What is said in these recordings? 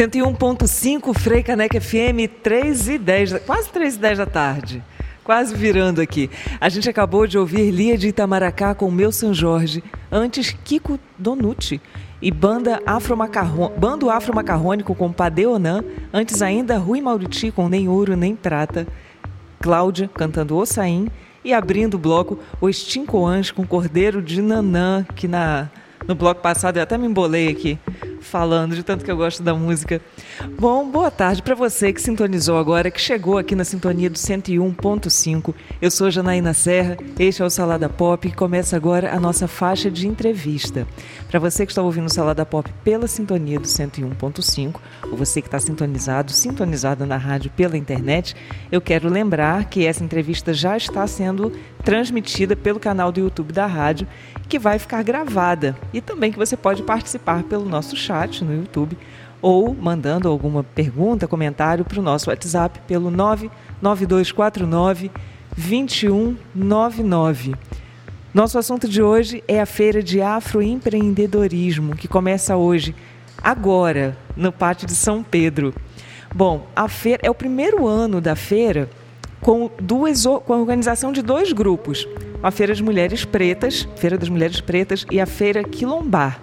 101.5 Frei Caneca FM, 3 e 10, quase 3 e 10 da tarde. Quase virando aqui. A gente acabou de ouvir Lia de Itamaracá com Meu São Jorge, antes Kiko Donucci e banda Afro Bando Afro Macarrônico com Padeonan, antes ainda Rui Mauriti com Nem Ouro Nem Prata, Cláudia cantando Ossain e abrindo o bloco o Extincoãs com Cordeiro de Nanã, que na, no bloco passado eu até me embolei aqui falando, de tanto que eu gosto da música. Bom, boa tarde para você que sintonizou agora, que chegou aqui na sintonia do 101.5. Eu sou Janaína Serra, este é o Salada Pop e começa agora a nossa faixa de entrevista. Para você que está ouvindo o Salada Pop pela sintonia do 101.5, ou você que está sintonizado, sintonizada na rádio pela internet, eu quero lembrar que essa entrevista já está sendo transmitida pelo canal do YouTube da rádio, que vai ficar gravada. E também que você pode participar pelo nosso chat no YouTube ou mandando alguma pergunta, comentário para o nosso WhatsApp pelo 99249 2199. Nosso assunto de hoje é a Feira de Afroempreendedorismo, que começa hoje, agora, no Pátio de São Pedro. Bom, a feira é o primeiro ano da feira com, duas, com a organização de dois grupos, a Feira das Mulheres Pretas, Feira das Mulheres Pretas e a Feira Quilombar,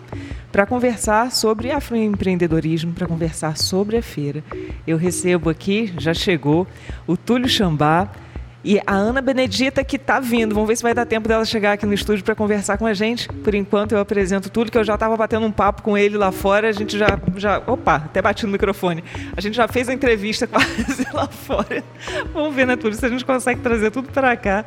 para conversar sobre afroempreendedorismo, para conversar sobre a feira. Eu recebo aqui, já chegou, o Túlio Xambá, e a Ana Benedita que está vindo. Vamos ver se vai dar tempo dela chegar aqui no estúdio para conversar com a gente. Por enquanto eu apresento tudo que eu já estava batendo um papo com ele lá fora. A gente já, já, opa, até bati no microfone. A gente já fez a entrevista quase lá fora. Vamos ver, né, Túlio, se a gente consegue trazer tudo para cá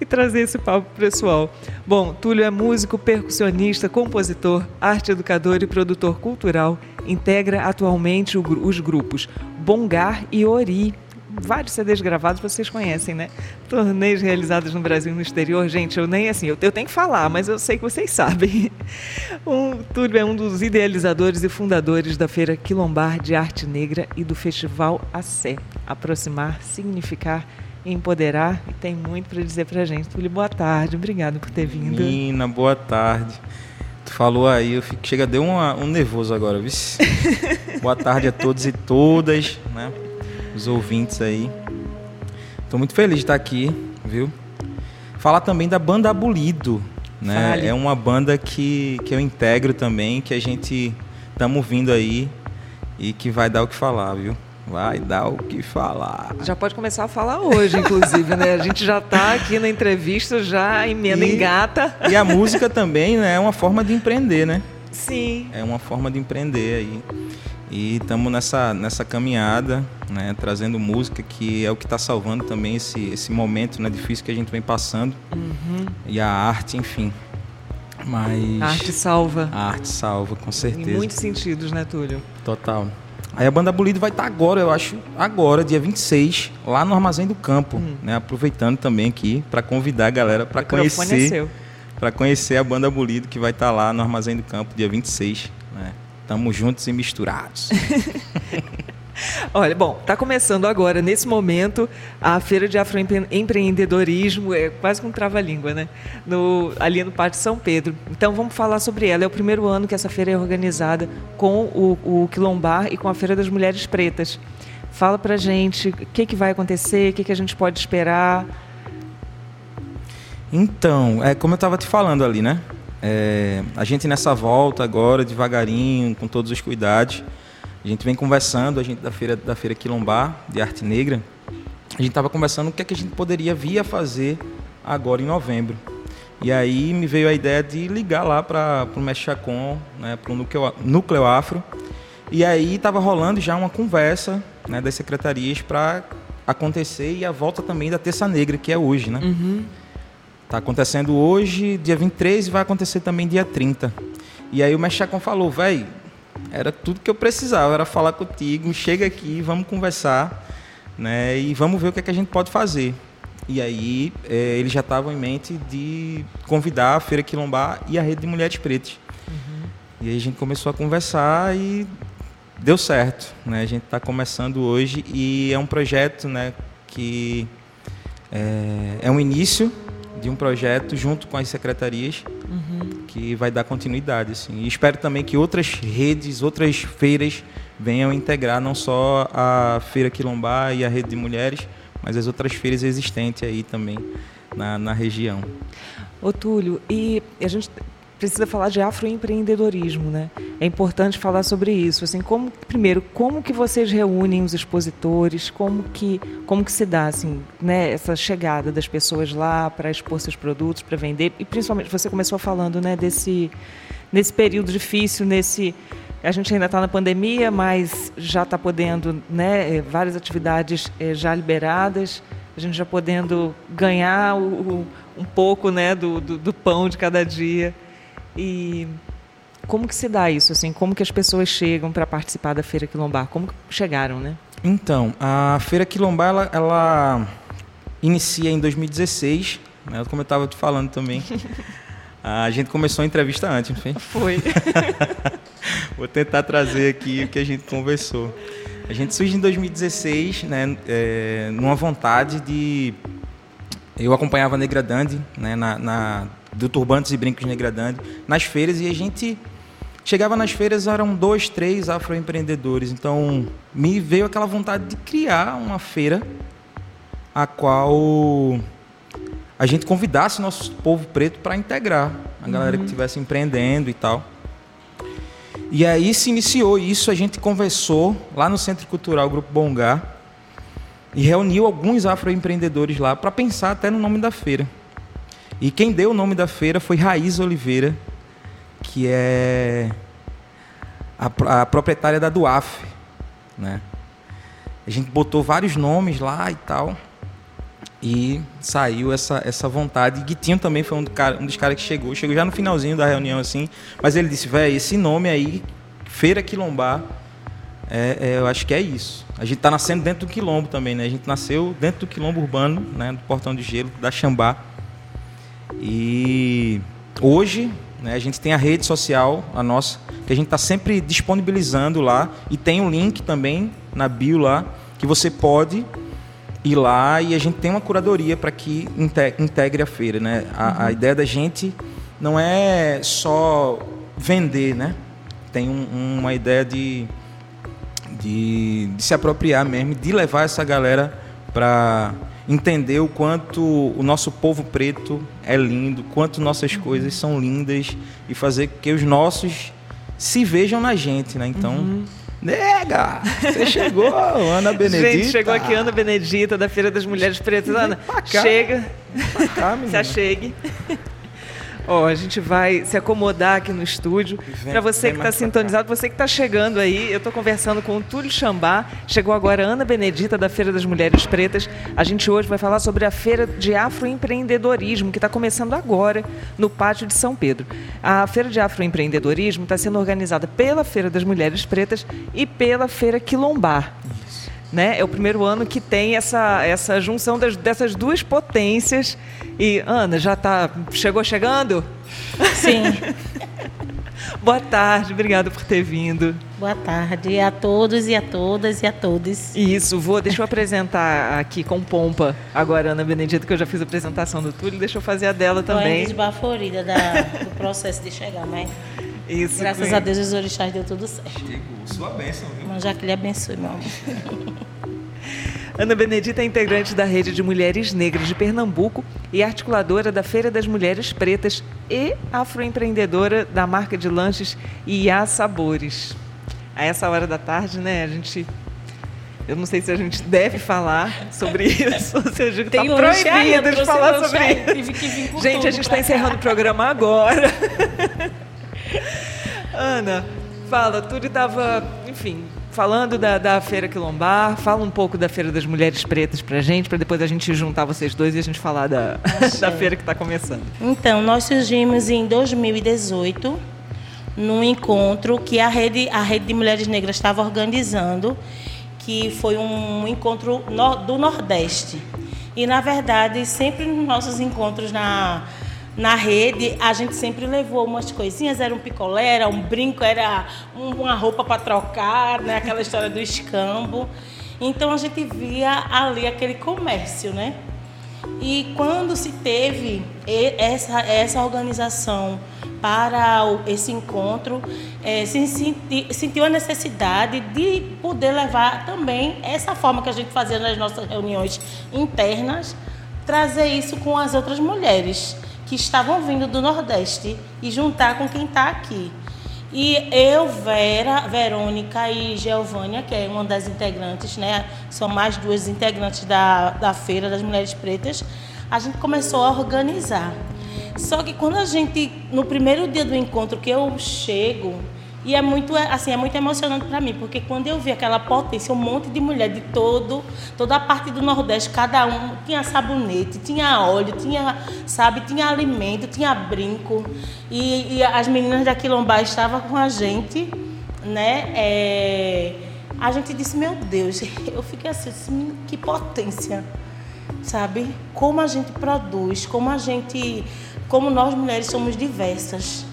e trazer esse papo pessoal. Bom, Túlio é músico, percussionista, compositor, arte educador e produtor cultural. Integra atualmente os grupos Bongar e Ori vários CDs gravados vocês conhecem, né? Torneios realizados no Brasil e no exterior, gente, eu nem assim, eu, eu tenho que falar, mas eu sei que vocês sabem. Um, Túlio é um dos idealizadores e fundadores da Feira Quilombar de Arte Negra e do Festival Sé. Aproximar, significar empoderar e tem muito para dizer para a gente. Túlio, boa tarde, obrigado por ter vindo. Menina, boa tarde. Tu falou aí, eu fico, chega, deu uma, um nervoso agora, viu? boa tarde a todos e todas, né? Os ouvintes aí. Estou muito feliz de estar aqui, viu? Falar também da banda Abolido, né? É uma banda que, que eu integro também, que a gente estamos vindo aí e que vai dar o que falar, viu? Vai dar o que falar. Já pode começar a falar hoje, inclusive, né? A gente já está aqui na entrevista, já emenda e, engata. E a música também né, é uma forma de empreender, né? Sim. É uma forma de empreender aí. E estamos nessa, nessa caminhada, né, trazendo música que é o que está salvando também esse, esse momento né, difícil que a gente vem passando. Uhum. E a arte, enfim. Mas. A arte salva. A arte salva, com certeza. Em muitos sentidos, né, Túlio? Total. Aí a banda Abolido vai estar tá agora, eu acho, agora, dia 26, lá no Armazém do Campo, hum. né? Aproveitando também aqui para convidar a galera para é conhecer. Para conhecer a banda Abolido que vai estar tá lá no Armazém do Campo, dia 26, né? Estamos juntos e misturados. Olha, bom, está começando agora, nesse momento, a Feira de Afroempreendedorismo, é quase com um trava-língua, né? No, ali no Pátio São Pedro. Então vamos falar sobre ela. É o primeiro ano que essa feira é organizada com o, o Quilombar e com a Feira das Mulheres Pretas. Fala pra gente o que, que vai acontecer, o que, que a gente pode esperar. Então, é como eu estava te falando ali, né? É, a gente nessa volta agora, devagarinho, com todos os cuidados, a gente vem conversando, a gente da feira da feira Quilombar de arte negra, a gente estava conversando o que é que a gente poderia vir a fazer agora em novembro. E aí me veio a ideia de ligar lá para o Mexacom, né, para o núcleo, núcleo Afro. E aí estava rolando já uma conversa né, das secretarias para acontecer e a volta também da Terça Negra, que é hoje, né? Uhum. Está acontecendo hoje, dia 23, e vai acontecer também dia 30. E aí o Mexacom falou, velho, era tudo que eu precisava, era falar contigo, chega aqui, vamos conversar, né? E vamos ver o que, é que a gente pode fazer. E aí é, eles já estavam em mente de convidar a Feira Quilombar e a Rede de Mulheres Pretas. Uhum. E aí a gente começou a conversar e deu certo, né? A gente está começando hoje e é um projeto, né, que é, é um início de um projeto junto com as secretarias uhum. que vai dar continuidade. Assim. E espero também que outras redes, outras feiras venham integrar não só a Feira Quilombar e a Rede de Mulheres, mas as outras feiras existentes aí também na, na região. Ô Túlio, e a gente precisa falar de afroempreendedorismo, né? É importante falar sobre isso. Assim, como primeiro, como que vocês reúnem os expositores? Como que como que se dá assim, né, essa chegada das pessoas lá para expor seus produtos, para vender? E principalmente você começou falando, né, desse nesse período difícil, nesse a gente ainda está na pandemia, mas já está podendo, né, várias atividades é, já liberadas, a gente já podendo ganhar o, o, um pouco, né, do, do, do pão de cada dia. E como que se dá isso? Assim, como que as pessoas chegam para participar da Feira Quilombar? Como que chegaram, né? Então, a Feira Quilombar, ela, ela inicia em 2016, né, como eu estava te falando também. A gente começou a entrevista antes, não foi? Foi. Vou tentar trazer aqui o que a gente conversou. A gente surge em 2016, né, é, numa vontade de... Eu acompanhava a Negra Dandy, né, na, na do Turbantes e Brincos Negradande, nas feiras, e a gente chegava nas feiras, eram dois, três afroempreendedores. Então, me veio aquela vontade de criar uma feira a qual a gente convidasse nosso povo preto para integrar a galera uhum. que estivesse empreendendo e tal. E aí se iniciou isso, a gente conversou lá no Centro Cultural Grupo Bongá e reuniu alguns afroempreendedores lá para pensar até no nome da feira. E quem deu o nome da feira foi Raiz Oliveira, que é a, a proprietária da Duaf, né? A gente botou vários nomes lá e tal. E saiu essa, essa vontade. E Guitinho também foi um, cara, um dos caras que chegou. Chegou já no finalzinho da reunião, assim. Mas ele disse, velho, esse nome aí, Feira Quilombar, é, é, eu acho que é isso. A gente está nascendo dentro do quilombo também, né? A gente nasceu dentro do quilombo urbano, né? Do Portão de Gelo, da Xambá. E hoje né, a gente tem a rede social, a nossa, que a gente está sempre disponibilizando lá e tem um link também na bio lá que você pode ir lá e a gente tem uma curadoria para que integre a feira, né? A, uhum. a, ideia da gente não é só vender, né? Tem um, uma ideia de, de, de se apropriar mesmo, de levar essa galera para entender o quanto o nosso povo preto é lindo, quanto nossas coisas são lindas e fazer que os nossos se vejam na gente, né? Então, uhum. nega, você chegou, Ana Benedita. Gente, chegou aqui Ana Benedita da Feira das Mulheres Pretas. Ana, chega. Cá, se achegue. Ó, a gente vai se acomodar aqui no estúdio. Para você que está sintonizado, você que está chegando aí, eu estou conversando com o Túlio Chambá. Chegou agora a Ana Benedita da Feira das Mulheres Pretas. A gente hoje vai falar sobre a Feira de Afroempreendedorismo, que está começando agora no Pátio de São Pedro. A Feira de Afroempreendedorismo está sendo organizada pela Feira das Mulheres Pretas e pela Feira Quilombar. Né? É o primeiro ano que tem essa, essa junção das, dessas duas potências. E, Ana, já tá. Chegou chegando? Sim. Boa tarde, obrigada por ter vindo. Boa tarde a todos e a todas e a todos. Isso, vou, deixa eu apresentar aqui com pompa agora Ana Benedita, que eu já fiz a apresentação do Túlio, deixa eu fazer a dela também. Estou desbaforida da, do processo de chegar, mas Isso, graças a Deus os orixás deu tudo certo. Chegou, sua bênção, viu? Mas já que lhe abençoe, meu amor. Ana Benedita é integrante da Rede de Mulheres Negras de Pernambuco e articuladora da Feira das Mulheres Pretas e afroempreendedora da marca de lanches Iá Sabores. A essa hora da tarde, né, a gente eu não sei se a gente deve falar sobre isso, se a gente está proibido de falar sobre isso. Gente, a gente está encerrando o programa agora. Ana, fala, tudo estava, enfim, falando da, da Feira Quilombar, fala um pouco da Feira das Mulheres Pretas pra gente, para depois a gente juntar vocês dois e a gente falar da, da feira que está começando. Então, nós surgimos em 2018 num encontro que a rede, a rede de Mulheres Negras estava organizando, que foi um encontro no, do Nordeste. E, na verdade, sempre nos nossos encontros na na rede, a gente sempre levou umas coisinhas, era um picolé, era um brinco, era uma roupa para trocar, né? aquela história do escambo. Então a gente via ali aquele comércio, né? E quando se teve essa, essa organização para esse encontro, é, se senti, sentiu a necessidade de poder levar também essa forma que a gente fazia nas nossas reuniões internas, trazer isso com as outras mulheres que estavam vindo do Nordeste e juntar com quem está aqui. E eu, Vera, Verônica e Geovânia, que é uma das integrantes, né? São mais duas integrantes da, da Feira das Mulheres Pretas, a gente começou a organizar. Só que quando a gente, no primeiro dia do encontro que eu chego, e é muito, assim, é muito emocionante para mim, porque quando eu vi aquela potência, um monte de mulher de todo, toda a parte do Nordeste, cada um tinha sabonete, tinha óleo, tinha, sabe, tinha alimento, tinha brinco. E, e as meninas da Quilombá estavam com a gente, né? É, a gente disse, meu Deus, eu fiquei assim, que potência, sabe? Como a gente produz, como a gente, como nós mulheres somos diversas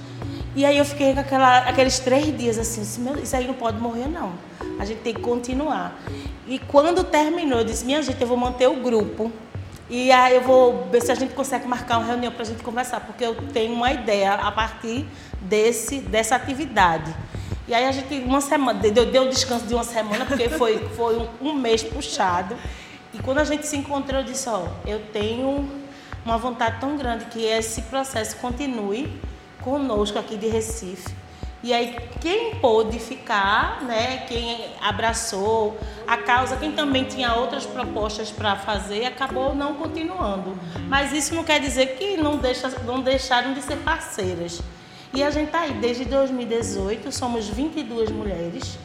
e aí eu fiquei com aquela, aqueles três dias assim, isso aí não pode morrer não. A gente tem que continuar. E quando terminou, eu disse, minha gente, eu vou manter o grupo. E aí eu vou ver se a gente consegue marcar uma reunião para a gente conversar, porque eu tenho uma ideia a partir desse, dessa atividade. E aí a gente, uma semana, deu, deu descanso de uma semana, porque foi, foi um, um mês puxado. E quando a gente se encontrou, eu disse, ó, eu tenho uma vontade tão grande que esse processo continue conosco aqui de Recife. E aí quem pôde ficar, né, quem abraçou a causa, quem também tinha outras propostas para fazer, acabou não continuando. Mas isso não quer dizer que não, deixa, não deixaram de ser parceiras. E a gente está aí desde 2018, somos 22 mulheres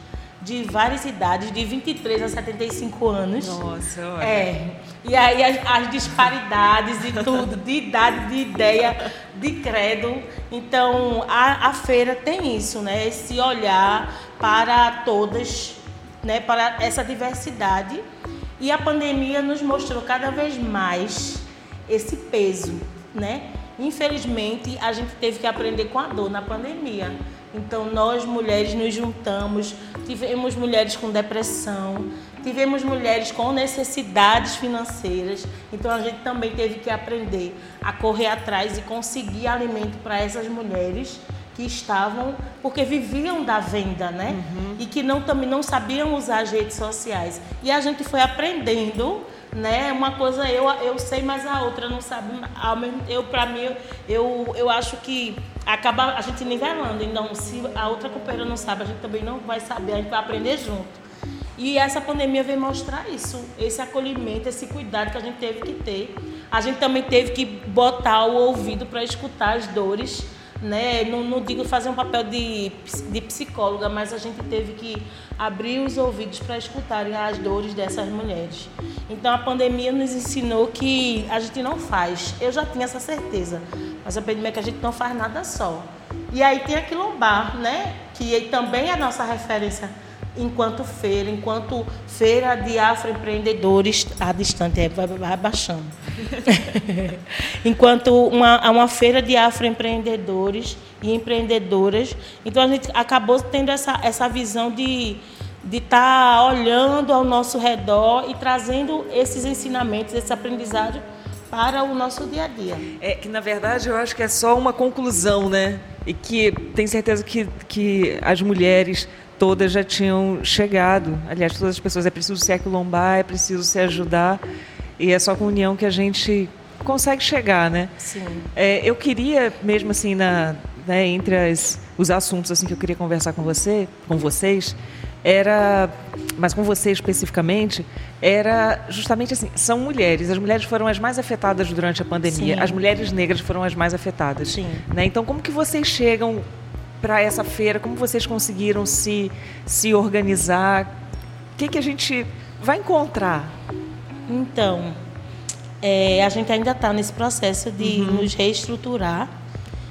de várias idades, de 23 a 75 anos. Nossa, olha. É. E aí as, as disparidades e tudo, de idade, de ideia, de credo. Então, a, a feira tem isso, né? Esse olhar para todas, né? para essa diversidade. E a pandemia nos mostrou cada vez mais esse peso, né? Infelizmente, a gente teve que aprender com a dor na pandemia então, nós mulheres nos juntamos, tivemos mulheres com depressão, tivemos mulheres com necessidades financeiras. Então, a gente também teve que aprender a correr atrás e conseguir alimento para essas mulheres que estavam, porque viviam da venda, né? Uhum. E que não, também não sabiam usar as redes sociais. E a gente foi aprendendo né? Uma coisa eu, eu sei, mas a outra não sabe. Eu para mim eu, eu acho que acaba a gente nivelando. Então, se a outra companheira não sabe, a gente também não vai saber, a gente vai aprender junto. E essa pandemia veio mostrar isso, esse acolhimento, esse cuidado que a gente teve que ter. A gente também teve que botar o ouvido para escutar as dores né? Não, não, digo fazer um papel de, de psicóloga, mas a gente teve que abrir os ouvidos para escutarem as dores dessas mulheres. Então a pandemia nos ensinou que a gente não faz. Eu já tinha essa certeza, mas a pandemia é que a gente não faz nada só. E aí tem a Quilombar, né? Que também é a nossa referência enquanto feira, enquanto feira de afroempreendedores, a distante é, vai, vai baixando. enquanto uma, uma feira de afroempreendedores e empreendedoras. Então a gente acabou tendo essa, essa visão de de estar tá olhando ao nosso redor e trazendo esses ensinamentos, esse aprendizado para o nosso dia a dia. É que na verdade eu acho que é só uma conclusão, né? E que tenho certeza que, que as mulheres todas já tinham chegado. Aliás, todas as pessoas, é preciso se aquilombar, é preciso se ajudar. E é só com união que a gente consegue chegar, né? Sim. É, eu queria, mesmo assim, na, né, entre as, os assuntos assim que eu queria conversar com você, com vocês, era, mas com você especificamente, era justamente assim, são mulheres. As mulheres foram as mais afetadas durante a pandemia. Sim. As mulheres negras foram as mais afetadas. Sim. Né? Então, como que vocês chegam para essa feira? Como vocês conseguiram se, se organizar? O que, que a gente vai encontrar? Então, é, a gente ainda está nesse processo de uhum. nos reestruturar,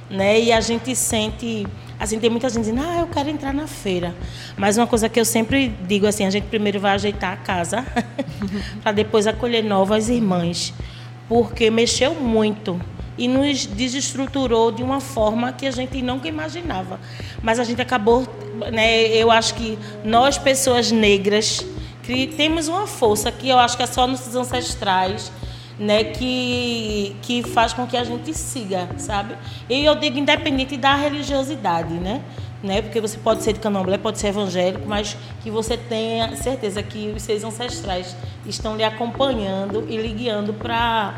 né? E a gente sente, assim, tem muita gente dizendo, ah, eu quero entrar na feira. Mas uma coisa que eu sempre digo assim, a gente primeiro vai ajeitar a casa para depois acolher novas irmãs, porque mexeu muito e nos desestruturou de uma forma que a gente nunca imaginava. Mas a gente acabou, né, eu acho que nós, pessoas negras, temos uma força que eu acho que é só nos ancestrais, né, que, que faz com que a gente siga, sabe? E eu digo independente da religiosidade, né? né? Porque você pode ser de candomblé, pode ser evangélico, mas que você tenha certeza que os seus ancestrais estão lhe acompanhando e lhe guiando para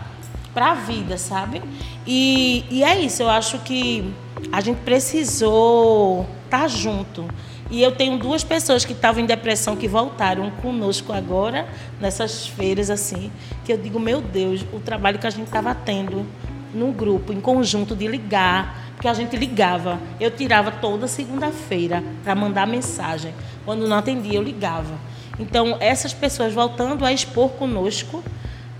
para a vida, sabe? E, e é isso, eu acho que a gente precisou estar tá junto. E eu tenho duas pessoas que estavam em depressão que voltaram conosco agora, nessas feiras assim, que eu digo, meu Deus, o trabalho que a gente estava tendo no grupo, em conjunto, de ligar, porque a gente ligava. Eu tirava toda segunda-feira para mandar mensagem. Quando não atendia, eu ligava. Então, essas pessoas voltando a expor conosco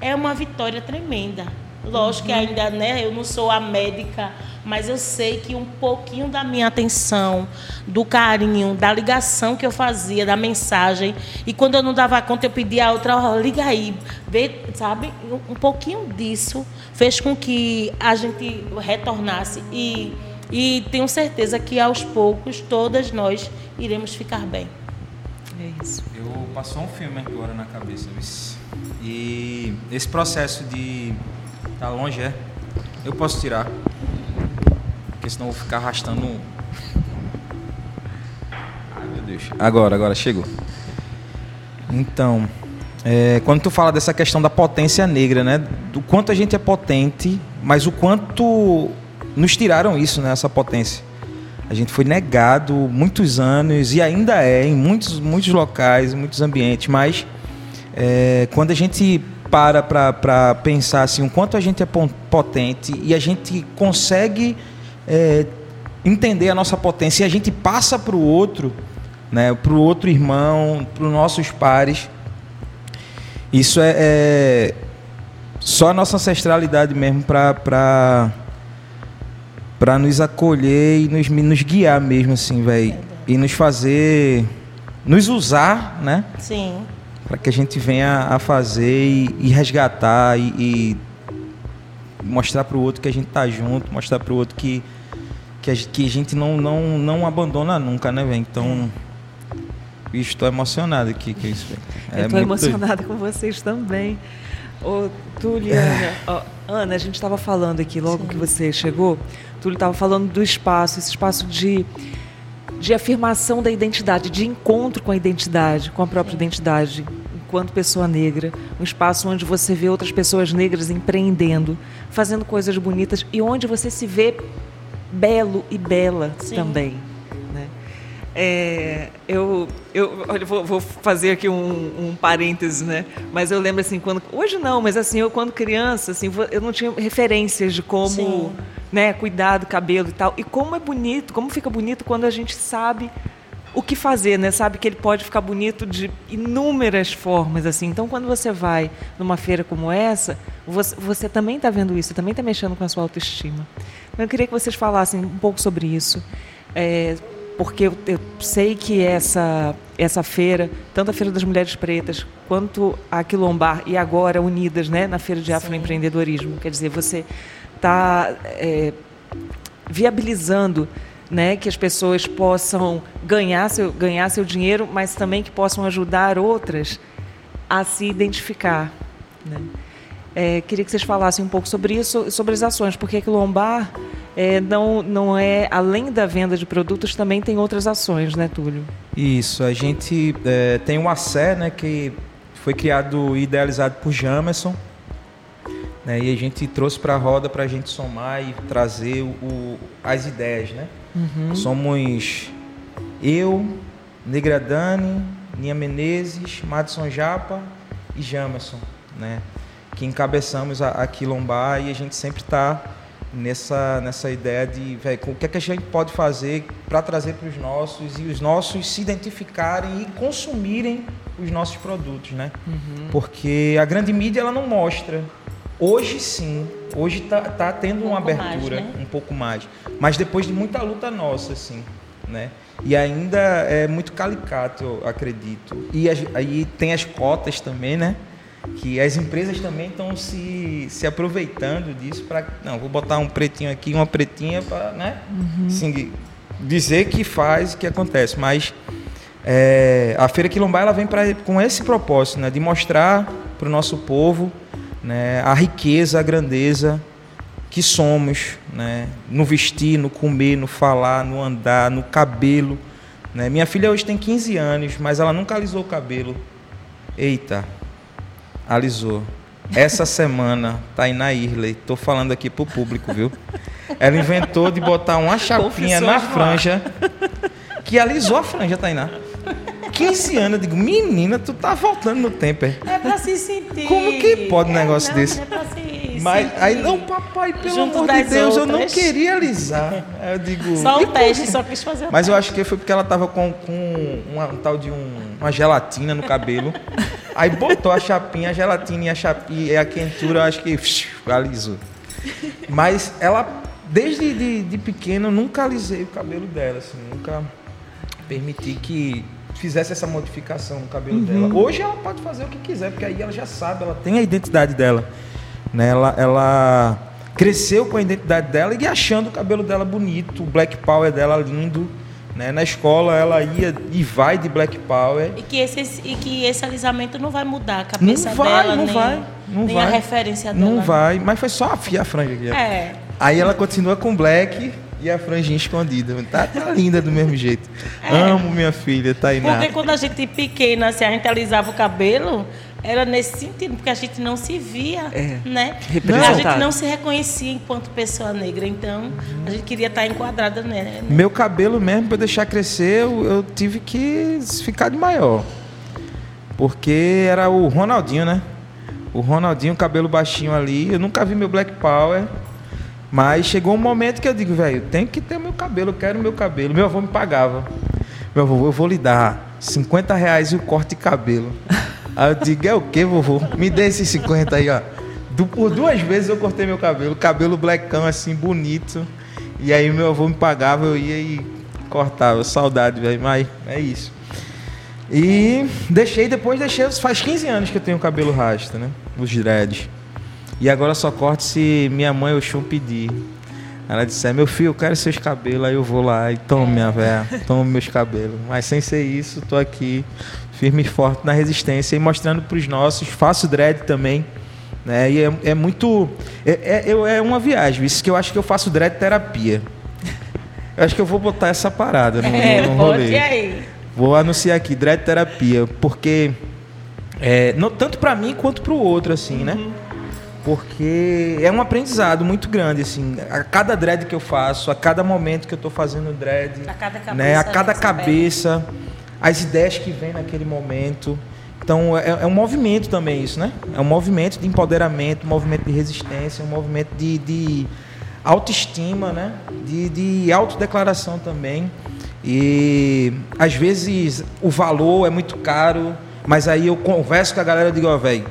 é uma vitória tremenda. Lógico uhum. que ainda, né, eu não sou a médica, mas eu sei que um pouquinho da minha atenção, do carinho, da ligação que eu fazia, da mensagem, e quando eu não dava conta, eu pedia a outra, oh, liga aí, vê, sabe? Um pouquinho disso fez com que a gente retornasse e, e tenho certeza que aos poucos todas nós iremos ficar bem. É isso. Eu passou um filme agora na cabeça, e esse processo de Tá longe, é? Eu posso tirar. Porque senão eu vou ficar arrastando. Ai, meu Deus. Agora, agora, chegou. Então, é, quando tu fala dessa questão da potência negra, né? Do quanto a gente é potente, mas o quanto nos tiraram isso, né? Essa potência. A gente foi negado muitos anos e ainda é em muitos, muitos locais, muitos ambientes, mas é, quando a gente para para pensar assim, o quanto a gente é potente e a gente consegue é, entender a nossa potência e a gente passa para o outro, né, para o outro irmão, para os nossos pares. Isso é, é, só a nossa ancestralidade mesmo para para nos acolher e nos, nos guiar mesmo assim, velho, e nos fazer nos usar, né? Sim para que a gente venha a fazer e, e resgatar e, e mostrar para o outro que a gente tá junto, mostrar para o outro que, que a, que, a, gente não, não, não abandona nunca, né, velho? Então, estou emocionado aqui com isso, velho. É estou emocionada com vocês também. Ô, Túlio, é. Ana, Ana, a gente estava falando aqui, logo Sim. que você chegou, Túlio estava falando do espaço, esse espaço de de afirmação da identidade, de encontro com a identidade, com a própria identidade, enquanto pessoa negra. Um espaço onde você vê outras pessoas negras empreendendo, fazendo coisas bonitas e onde você se vê belo e bela Sim. também. Né? É, eu, eu olha, vou, vou, fazer aqui um, um parêntese, né? Mas eu lembro assim, quando hoje não, mas assim eu quando criança, assim, eu não tinha referências de como Sim né, cuidar do cabelo e tal. E como é bonito, como fica bonito quando a gente sabe o que fazer, né? Sabe que ele pode ficar bonito de inúmeras formas, assim. Então, quando você vai numa feira como essa, você, você também está vendo isso, também está mexendo com a sua autoestima. Eu queria que vocês falassem um pouco sobre isso, é, porque eu, eu, sei que essa essa feira, tanto a feira das mulheres pretas quanto a Quilombar e agora unidas, né, na feira de afroempreendedorismo, quer dizer, você está é, viabilizando né, que as pessoas possam ganhar seu, ganhar seu dinheiro, mas também que possam ajudar outras a se identificar. Né? É, queria que vocês falassem um pouco sobre isso, sobre as ações, porque a Lombar é, não, não é, além da venda de produtos, também tem outras ações, né, Túlio? Isso, a gente é, tem um ACE, né, que foi criado e idealizado por Jamerson, né? E a gente trouxe para a roda para a gente somar e trazer o, as ideias. Né? Uhum. Somos eu, Negradani, Nia Menezes, Madison Japa e Jamerson, né? que encabeçamos a, a Quilombar e a gente sempre está nessa, nessa ideia de véio, o que, é que a gente pode fazer para trazer para os nossos e os nossos se identificarem e consumirem os nossos produtos, né? Uhum. Porque a grande mídia ela não mostra Hoje sim, hoje tá, tá tendo um uma abertura mais, né? um pouco mais, mas depois de muita luta nossa, assim, né? E ainda é muito calicato, eu acredito. E aí tem as cotas também, né? Que as empresas também estão se, se aproveitando disso para não, vou botar um pretinho aqui, uma pretinha para, né? Uhum. Assim, dizer que faz, que acontece, mas é, a feira quilombar ela vem pra, com esse propósito, né? De mostrar para o nosso povo né, a riqueza, a grandeza que somos, né, no vestir, no comer, no falar, no andar, no cabelo. Né. Minha filha hoje tem 15 anos, mas ela nunca alisou o cabelo. Eita, alisou. Essa semana, Tainá Irley, tô falando aqui pro público, viu? Ela inventou de botar uma chapinha na franja, que alisou a franja, Tainá. 15 anos, eu digo, menina, tu tá voltando no tempo. É, é pra se sentir. Como que pode um é, negócio não, desse? É pra se Mas sentir. aí, não, papai, pelo Junto amor de Deus, eu não outras. queria alisar. Aí eu digo. Só "E o por teste, quê?" só quis fazer o Mas eu acho que foi porque ela tava com, com uma- um tal de um- uma gelatina no cabelo. Aí botou a chapinha, a gelatina e a, chapi, e a quentura, eu acho que alisou. Mas ela, desde de, de pequena, eu nunca alisei o cabelo dela, assim, nunca permiti que fizesse essa modificação no cabelo dela. Hoje ela pode fazer o que quiser, porque aí ela já sabe, ela tem a identidade dela. Né? Ela, ela cresceu com a identidade dela e achando o cabelo dela bonito, o black power dela lindo. Né? Na escola ela ia e vai de black power. E que, esse, e que esse alisamento não vai mudar a cabeça Não vai, dela, não nem, vai, não nem vai. a referência dela. Não vai, mas foi só afiar a franja aqui. É. Aí ela continua com black e a franjinha escondida. Tá, tá linda do mesmo jeito. Amo minha filha, Tainá. Porque quando a gente pequena, assim, a gente alisava o cabelo, era nesse sentido, porque a gente não se via, É. né? Representado. A gente não se reconhecia enquanto pessoa negra, então a gente queria estar enquadrada né? Meu cabelo mesmo, para deixar crescer, eu, eu tive que ficar de maior. Porque era o Ronaldinho, né? O Ronaldinho, cabelo baixinho ali. Eu nunca vi meu Black Power. Mas chegou um momento que eu digo, velho, tem que ter meu cabelo, eu quero meu cabelo. Meu avô me pagava. Meu avô, eu vou lhe dar 50 reais e o corte de cabelo. Aí eu digo, é o que, vovô? Me dê esses 50 aí, ó. Du- por duas vezes eu cortei meu cabelo, cabelo blackão assim, bonito. E aí meu avô me pagava, eu ia e cortava. Saudade, velho, mas é isso. E deixei, depois deixei, faz 15 anos que eu tenho cabelo rasta, né? Os dreads. E agora só corto se minha mãe ou Chum pedir. Ela disse, meu filho, eu quero seus cabelos, aí eu vou lá e tomo minha véia, tomo meus cabelos. Mas sem ser isso, tô aqui firme e forte na resistência e mostrando pros nossos, faço dread também. Né? E é, é muito. É, é, eu- é uma viagem, isso que eu acho que eu faço dread terapia. Eu acho que eu vou botar essa parada no, É, no rolê. aí. Vou anunciar aqui, dread terapia, porque é, não, tanto para mim quanto para o outro, assim, né? Porque é um aprendizado muito grande, assim. A cada dread que eu faço, a cada momento que eu tô fazendo dread, A cada cabeça, né? A cada sabe. cabeça, as ideias que vêm naquele momento. Então é, é um movimento também isso, né? É um movimento de empoderamento, um movimento de resistência, um movimento de, de autoestima, né? De, de autodeclaração também. E às vezes o valor é muito caro, mas aí eu converso com a galera e digo, ó, velho,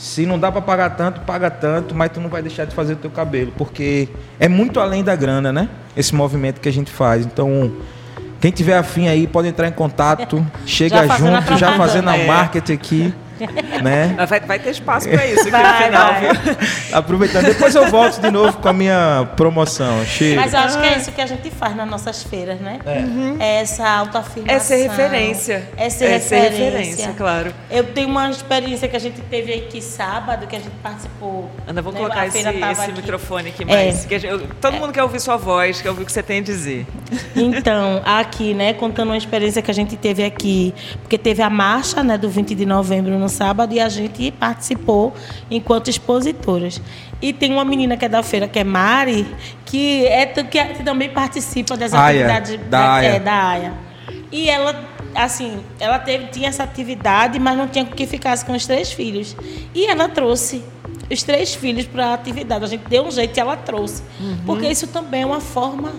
se não dá para pagar tanto, paga tanto, mas tu não vai deixar de fazer o teu cabelo, porque é muito além da grana, né? Esse movimento que a gente faz. Então, quem tiver afim aí pode entrar em contato, chega Já junto, já fazendo a É. marketing aqui, né? Mas Vai, vai ter espaço para isso aqui Vai, no final, vai. viu? Aproveitando, depois eu volto de novo com a minha promoção. Chega. Mas eu acho que é isso que a gente faz nas nossas feiras, né? É essa autoafirmação. É ser referência. É ser É ser referência. referência, claro. Eu tenho uma experiência que a gente teve aqui sábado, que a gente participou. Ana, vou né? colocar A esse, esse aqui. microfone aqui É. gente- eu- todo mundo quer ouvir sua voz, quer ouvir o que você tem a dizer. Então, aqui, né, contando uma experiência que a gente teve aqui, porque teve a marcha, né, do 20 de novembro no sábado e a gente participou enquanto expositoras. E tem uma menina que é da feira, que é Mari, que, é, que, é- que também participa das Aya, atividades da Aya. É, da AIA. E ela, assim, ela teve, tinha essa atividade, mas não tinha com que ficasse com os três filhos. E ela trouxe os três filhos para a atividade. A gente deu um jeito e ela trouxe. Porque isso também é uma forma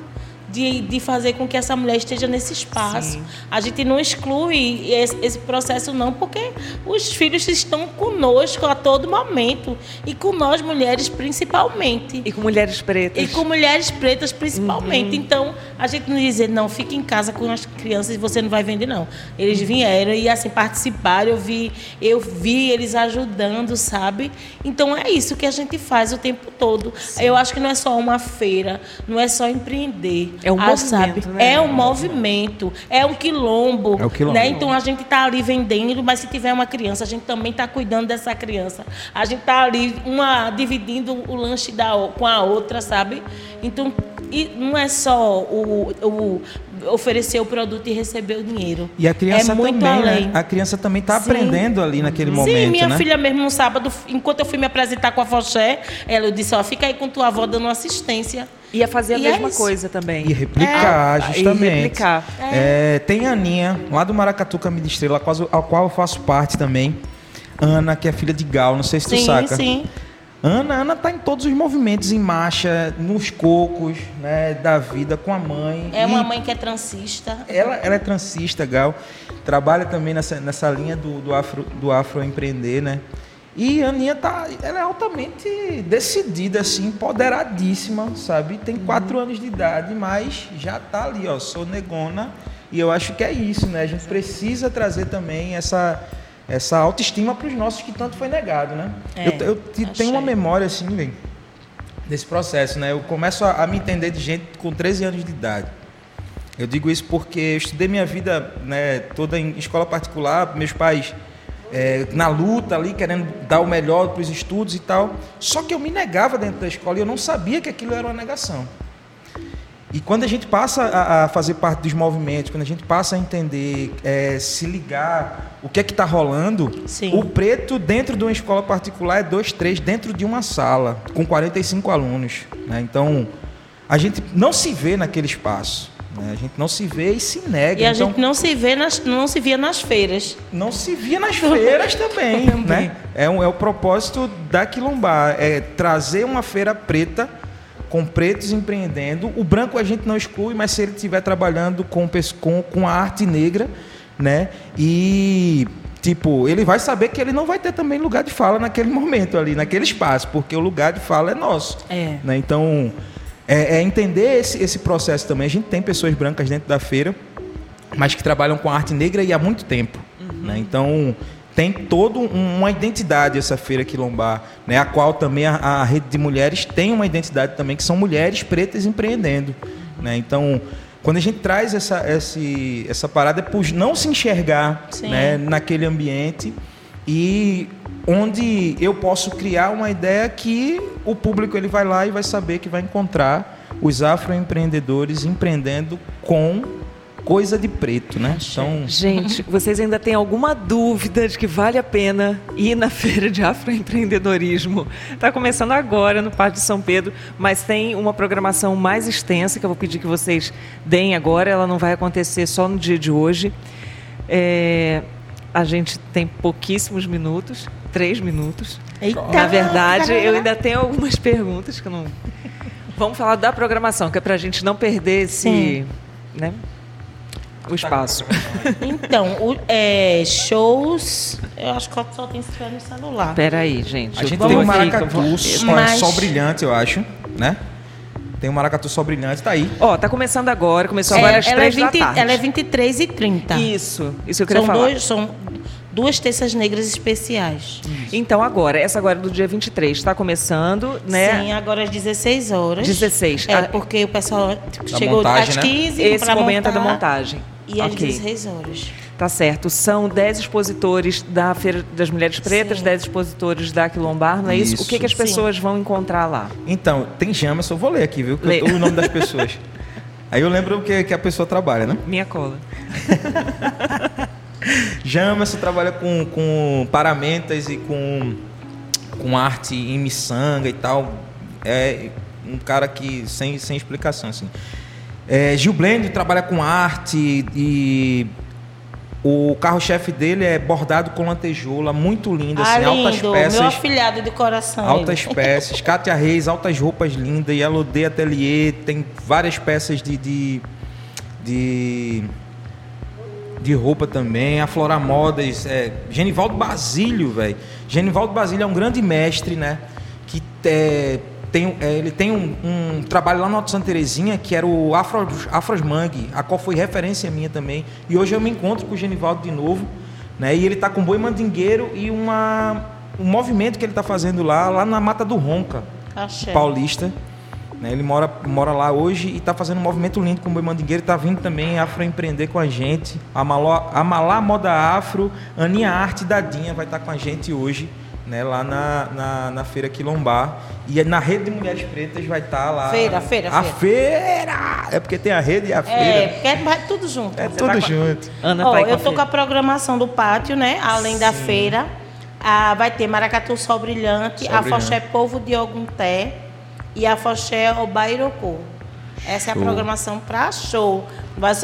de, de fazer com que essa mulher esteja nesse espaço. Sim. A gente não exclui esse, esse processo, não, porque os filhos estão conosco a todo momento. E com nós, mulheres, principalmente. E com mulheres pretas. E com mulheres pretas, principalmente. Então, a gente não dizer, não, fique em casa com as crianças e você não vai vender, não. Eles vieram e, assim, participaram. Eu vi, eu vi eles ajudando, sabe? Então, é isso que a gente faz o tempo todo. Eu acho que não é só uma feira, não é só empreender. É um Ah, movimento, sabe? né? É um movimento, é um quilombo. É o quilombo. Né? Então a gente está ali vendendo, mas se tiver uma criança, a gente também está cuidando dessa criança. A gente está ali, uma dividindo o lanche da, com a outra, sabe? Então, e não é só o, o oferecer o produto e receber o dinheiro. E a criança é muito também, além. né? A criança também está Sim. aprendendo ali naquele momento, Sim, minha né? filha mesmo no sábado, enquanto eu fui me apresentar com a Foché, ela eu disse, ó, fica aí com tua avó dando assistência. Ia fazer a E é mesma isso. coisa também. E replicar, É. justamente. E replicar. É, tem a Aninha, lá do Maracatu Caminho de Estrela, a qual- ao qual eu faço parte também. Ana, que é filha de Gal, não sei se tu Sim, saca. sim. Ana, Ana tá em todos os movimentos em marcha, nos cocos, né, da vida com a mãe. É uma E mãe que é transista. Ela, ela é transista, Gal. Trabalha também nessa, nessa linha do, do, afro, do afroempreender, né? E a Aninha tá, ela é altamente decidida, assim, empoderadíssima, sabe? Tem quatro anos de idade, mas já tá ali, ó, sou negona. E eu acho que é isso, né? A gente precisa trazer também essa, essa autoestima para os nossos que tanto foi negado, né? É, eu eu achei. tenho uma memória, assim, velho, desse processo, né? Eu começo a, a me entender de gente com 13 anos de idade. Eu digo isso porque eu estudei minha vida né, toda em escola particular, meus pais é, na luta ali, querendo dar o melhor para os estudos e tal. Só que eu me negava dentro da escola e eu não sabia que aquilo era uma negação. E quando a gente passa a, a fazer parte dos movimentos, quando a gente passa a entender, é, se ligar, o que é que está rolando, Sim. o preto dentro de uma escola particular é dois, três dentro de uma sala, com 45 alunos. né? Então, a gente não se vê naquele espaço. Né? A gente não se vê e se nega. E a então, gente não se vê nas, não se via nas feiras. não se via nas feiras também, né? É, um, é o propósito da Quilombar, é trazer uma feira preta com pretos empreendendo. O branco a gente não exclui, mas se ele estiver trabalhando com, com, com a arte negra, né? E tipo, ele vai saber que ele não vai ter também lugar de fala naquele momento ali, naquele espaço, porque o lugar de fala é nosso. É. né? Então, é, é entender esse, esse processo também. A gente tem pessoas brancas dentro da feira, mas que trabalham com arte negra e há muito tempo. né? Então, tem toda um- uma identidade essa feira quilombar, né? a qual também a, a rede de mulheres tem uma identidade também, que são mulheres pretas empreendendo. né? Então, quando a gente traz essa, esse, essa parada, é por não se enxergar Sim. né, naquele ambiente e onde eu posso criar uma ideia que o público ele vai lá e vai saber que vai encontrar os afroempreendedores empreendendo com coisa de preto, né? Então, Gente, vocês ainda têm alguma dúvida de que vale a pena ir na feira de afroempreendedorismo? Está começando agora no Parque de São Pedro, mas tem uma programação mais extensa que eu vou pedir que vocês deem agora. Ela não vai acontecer só no dia de hoje. É, a gente tem pouquíssimos minutos, três minutos. Eita. Na verdade, eu ainda tenho algumas perguntas que eu não. Vamos falar da programação, que é para a gente não perder esse, Sim. né, o espaço. Então, o- é, shows, eu acho que só tem se tiver no celular. Peraí, gente. a gente tem aqui, maracatu Mas- sol brilhante, eu acho, né? Tem o maracatu sol brilhante, tá aí. Ó, tá começando agora, começou É, agora às ela, é três 20, da tarde. ela é 23 e 30. Isso, isso eu queria são, falar. dois, são duas terças negras especiais. Então agora, essa agora é do dia 23, está começando, né? Sim, agora às 16 horas. 16. É, Ah, porque o pessoal chegou montagem, às né? 15 Esse pra momento é da montar, montagem. E às Ok. 16 horas. Tá certo. São 10 expositores da Feira das Mulheres Pretas, Sim. 10 expositores da Quilombar, não é isso? Isso. O que, que as Sim. pessoas vão encontrar lá? Então, tem Jamerson, eu vou ler aqui, viu? Que Lê. o nome das pessoas. Aí eu lembro que, que a pessoa trabalha, né? Minha cola. Jamerson trabalha com, com paramentas e com, com arte em miçanga e tal. É um cara que sem, sem explicação, assim. É, Gil Blend trabalha com arte e o carro-chefe dele é bordado com lantejoula, muito lindo, ah, assim, altas lindo. peças. Meu afilhado de coração. Altas ele. peças. Kátia Reis, altas roupas lindas. Yellow Day Atelier, tem várias peças de, de, de, de roupa também. A Flora Modas. É, Genivaldo Basílio, velho. Genivaldo Basílio é um grande mestre, né? Que é, tem, é, ele tem um, um trabalho lá no Alto Santa Terezinha, que era o Afro, Afros Mangue, a qual foi referência minha também. E hoje eu me encontro com o Genivaldo de novo. Né? E ele está com boi mandingueiro e uma, um movimento que ele está fazendo lá, lá na Mata do Ronca, Axé. paulista. Né? Ele mora, mora lá hoje e está fazendo um movimento lindo com o Boi Mandingueiro. Está vindo também Afro empreender com a gente. A Malá, a Malá Moda Afro, Aninha Arte Dadinha vai estar tá com a gente hoje. Né, lá na, na, na, Feira Quilombar. E na Rede de Mulheres Pretas vai estar tá lá. Feira, feira, a feira. É porque tem a rede e a feira. É, porque vai tudo junto. É tudo junto. Ana oh, tá eu tô com a programação do pátio, né? Além Sim. da feira. Ah, vai ter Maracatu Sol Brilhante, Sol a Foché Povo de Ogunté e a Foché Obairocô. Essa show. é a programação para show.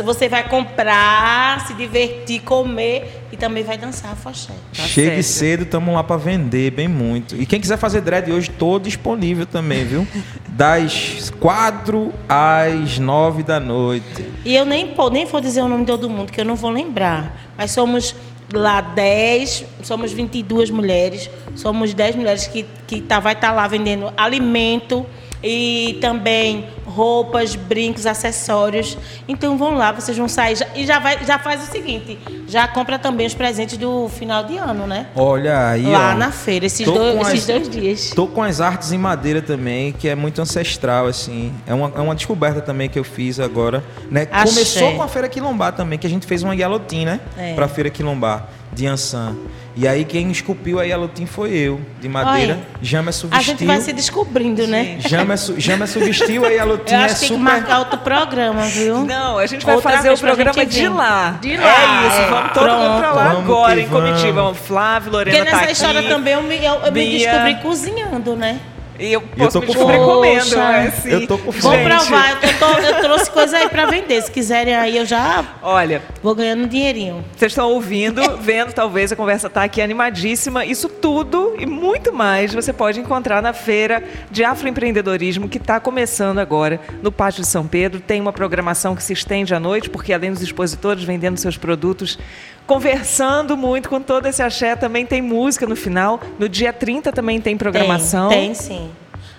Você vai comprar, se divertir, comer e também vai dançar a foché. Tá Chegue certo. cedo, estamos lá para vender bem muito. E quem quiser fazer dread hoje, estou disponível também, viu? Das quatro às nove da noite. E eu nem, nem vou dizer o nome de todo mundo, que eu não vou lembrar. Mas somos lá 10, somos 22 mulheres, somos 10 mulheres que, que tá, vai estar tá lá vendendo alimento e também roupas, brincos, acessórios. Então vão lá, vocês vão sair e já, vai, já faz o seguinte, já compra também os presentes do final de ano, né? Olha aí, lá ó, na feira esses, dois, esses as, dois dias. Tô com as artes em madeira também, que é muito ancestral assim. É uma, é uma descoberta também que eu fiz agora, né? Começou com a feira quilombar também, que a gente fez uma guialotin, né? É. Para feira quilombar de Ansan. E aí quem esculpiu a Yalutim foi eu, de madeira. Jamerson vestiu. A gente vai se descobrindo, né? Jamerson, Jamerson vestiu a Yalutim Eu acho é que super... tem que marcar outro programa, viu? Não, a gente vai Outra fazer o programa de lá. De lá. É isso, vamos todo Pronto. mundo pra lá vamos agora, em comitiva. Flávio, Lorena Porque nessa tá história aqui, também eu me, eu, eu me descobri cozinhando, né? E eu posso eu tô me descobrir comendo, né? Assim. Eu tô com fome. Vou provar, eu, tô, eu, trouxe coisa aí para vender. Se quiserem aí, eu já Olha, vou ganhando um dinheirinho. Vocês estão ouvindo, vendo, talvez a conversa tá aqui animadíssima. Isso tudo e muito mais você pode encontrar na feira de afroempreendedorismo que está começando agora no Pátio de São Pedro. Tem uma programação que se estende à noite, porque além dos expositores vendendo seus produtos, conversando muito com todo esse axé. Também tem música no final. No dia 30 também tem programação. Tem, tem sim.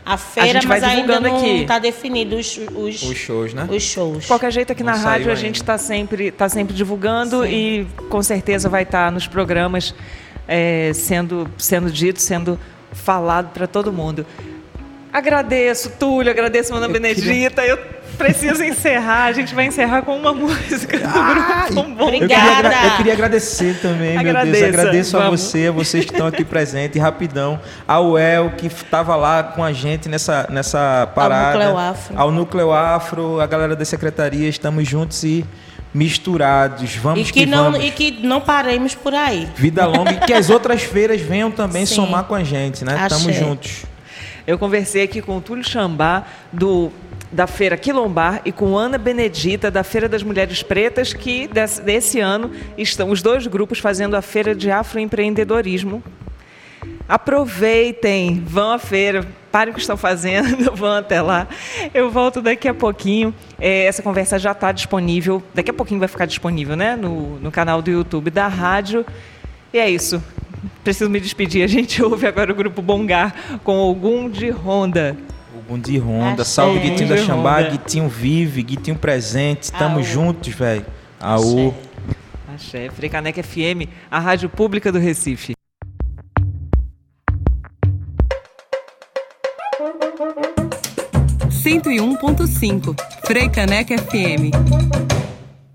A feira, a mas ainda não está definido os, os, os, shows, né? Os shows. De qualquer jeito, aqui não na rádio a gente está sempre, tá sempre divulgando sim. e com certeza vai estar tá nos programas é, sendo, sendo dito, sendo falado para todo mundo. Agradeço, Túlio, agradeço, Ana Benedita. Queria... Eu preciso encerrar. A gente vai encerrar com uma música do ah, grupo Bom. Obrigada. Eu queria, eu queria agradecer também, Agradeça. meu Deus. Agradeço Vamos. a você, a vocês que estão aqui presentes, rapidão. Ao El, que estava lá com a gente nessa, nessa parada. Ao Núcleo Afro. Ao Núcleo Afro, a galera da secretaria, estamos juntos e misturados. Vamos e que, que não vamos. e que não paremos por aí. Vida longa e que as outras feiras venham também Sim. somar com a gente, né? Estamos juntos. Eu conversei aqui com o Túlio Chambá do da Feira Quilombar e com Ana Benedita, da Feira das Mulheres Pretas, que desse, desse ano estão os dois grupos fazendo a Feira de Afroempreendedorismo. Aproveitem, vão à feira, parem o que estão fazendo, vão até lá. Eu volto daqui a pouquinho. É, essa conversa já está disponível, daqui a pouquinho vai ficar disponível né? no, no canal do YouTube da rádio. E é isso. Preciso me despedir. A gente ouve agora o grupo Bongar com algum de Ronda. Bundi Ronda, salve Guitinho da Xambá, Guitinho vive, Guitinho presente, tamo juntos, velho. Aô. Axé. Frecaneca FM, a rádio pública do Recife. Cento e um ponto cinco, Freicaneca FM.